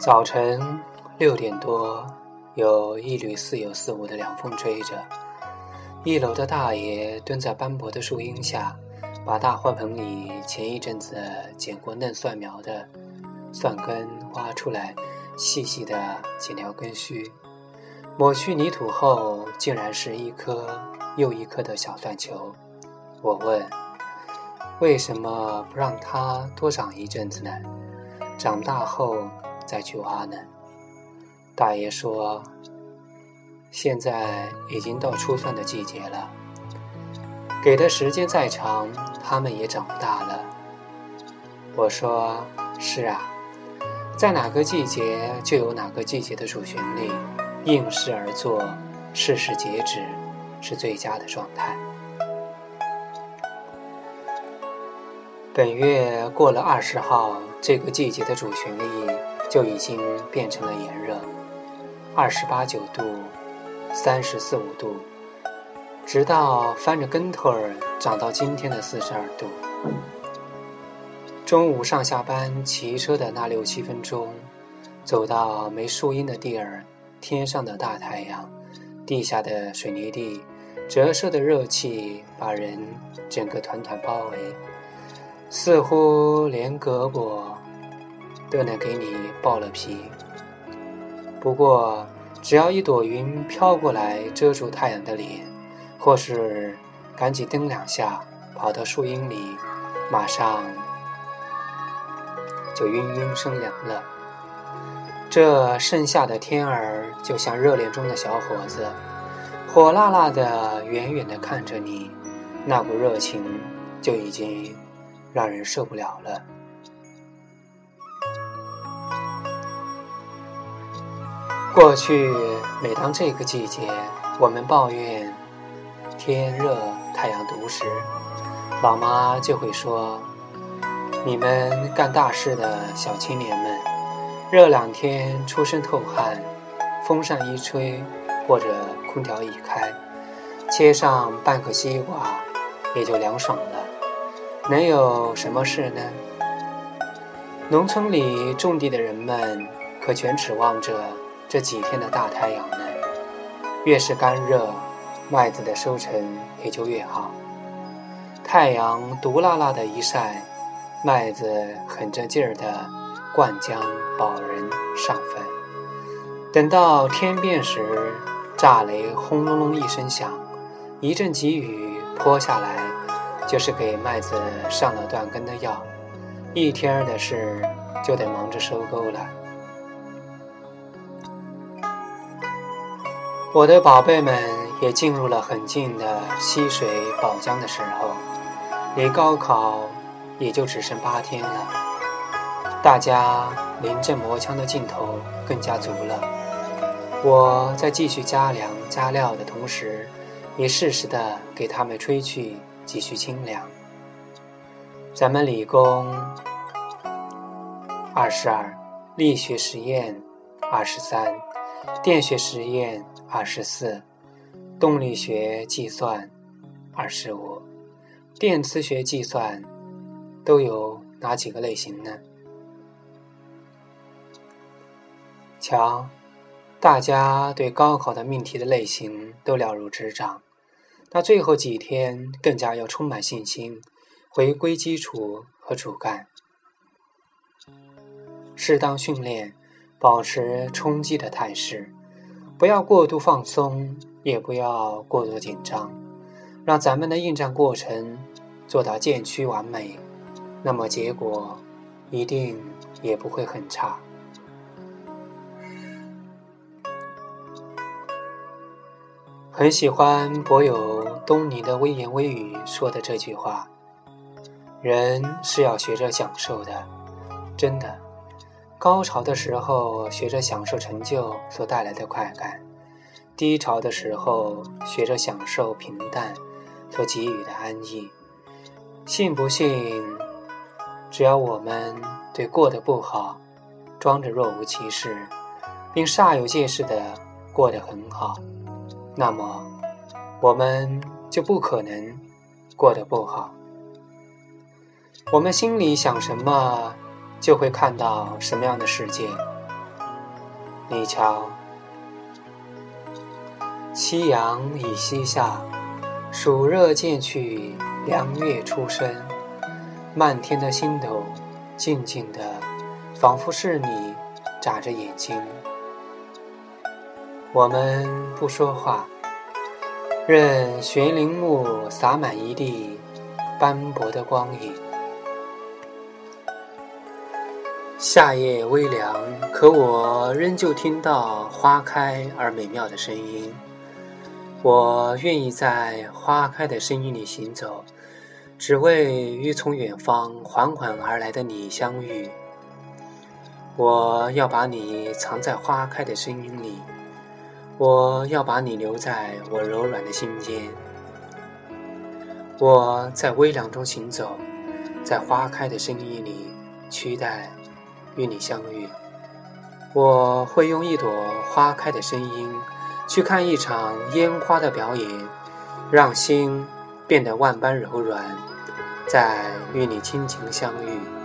早晨六点多，有一缕似有似无的凉风吹着。一楼的大爷蹲在斑驳的树荫下，把大花盆里前一阵子捡过嫩蒜苗的蒜根挖出来，细细的剪掉根须，抹去泥土后，竟然是一颗又一颗的小蒜球。我问：为什么不让它多长一阵子呢？长大后。再去挖呢。大爷说：“现在已经到初蒜的季节了，给的时间再长，它们也长不大了。”我说：“是啊，在哪个季节就有哪个季节的主旋律，应势而作，适时截止，是最佳的状态。”本月过了二十号，这个季节的主旋律。就已经变成了炎热，二十八九度，三十四五度，直到翻着跟头儿涨到今天的四十二度。中午上下班骑车的那六七分钟，走到没树荫的地儿，天上的大太阳，地下的水泥地，折射的热气把人整个团团包围，似乎连胳膊。都能给你剥了皮。不过，只要一朵云飘过来遮住太阳的脸，或是赶紧蹬两下跑到树荫里，马上就晕晕生凉了。这盛夏的天儿就像热恋中的小伙子，火辣辣的，远远的看着你，那股热情就已经让人受不了了。过去，每当这个季节，我们抱怨天热、太阳毒时，老妈就会说：“你们干大事的小青年们，热两天出身透汗，风扇一吹或者空调一开，切上半个西瓜，也就凉爽了，能有什么事呢？”农村里种地的人们可全指望着。这几天的大太阳呢，越是干热，麦子的收成也就越好。太阳毒辣辣的一晒，麦子狠着劲儿的灌浆保人上坟。等到天变时，炸雷轰隆隆一声响，一阵急雨泼下来，就是给麦子上了断根的药。一天的事就得忙着收购了。我的宝贝们也进入了很近的溪水宝江的时候，离高考也就只剩八天了。大家临阵磨枪的劲头更加足了。我在继续加粮加料的同时，也适时的给他们吹去几许清凉。咱们理工二十二，力学实验二十三，电学实验。二十四，动力学计算，二十五，电磁学计算，都有哪几个类型呢？瞧，大家对高考的命题的类型都了如指掌，那最后几天更加要充满信心，回归基础和主干，适当训练，保持冲击的态势。不要过度放松，也不要过度紧张，让咱们的应战过程做到渐趋完美，那么结果一定也不会很差。很喜欢博友东尼的微言微语说的这句话：“人是要学着享受的，真的。”高潮的时候，学着享受成就所带来的快感；低潮的时候，学着享受平淡所给予的安逸。信不信？只要我们对过得不好装着若无其事，并煞有介事的过得很好，那么我们就不可能过得不好。我们心里想什么？就会看到什么样的世界。你瞧，夕阳已西下，暑热渐去，凉月初升，漫天的星斗，静静的，仿佛是你眨着眼睛。我们不说话，任悬铃木洒满一地斑驳的光影。夏夜微凉，可我仍旧听到花开而美妙的声音。我愿意在花开的声音里行走，只为与从远方缓缓而来的你相遇。我要把你藏在花开的声音里，我要把你留在我柔软的心间。我在微凉中行走，在花开的声音里期待。与你相遇，我会用一朵花开的声音，去看一场烟花的表演，让心变得万般柔软，在与你倾情相遇。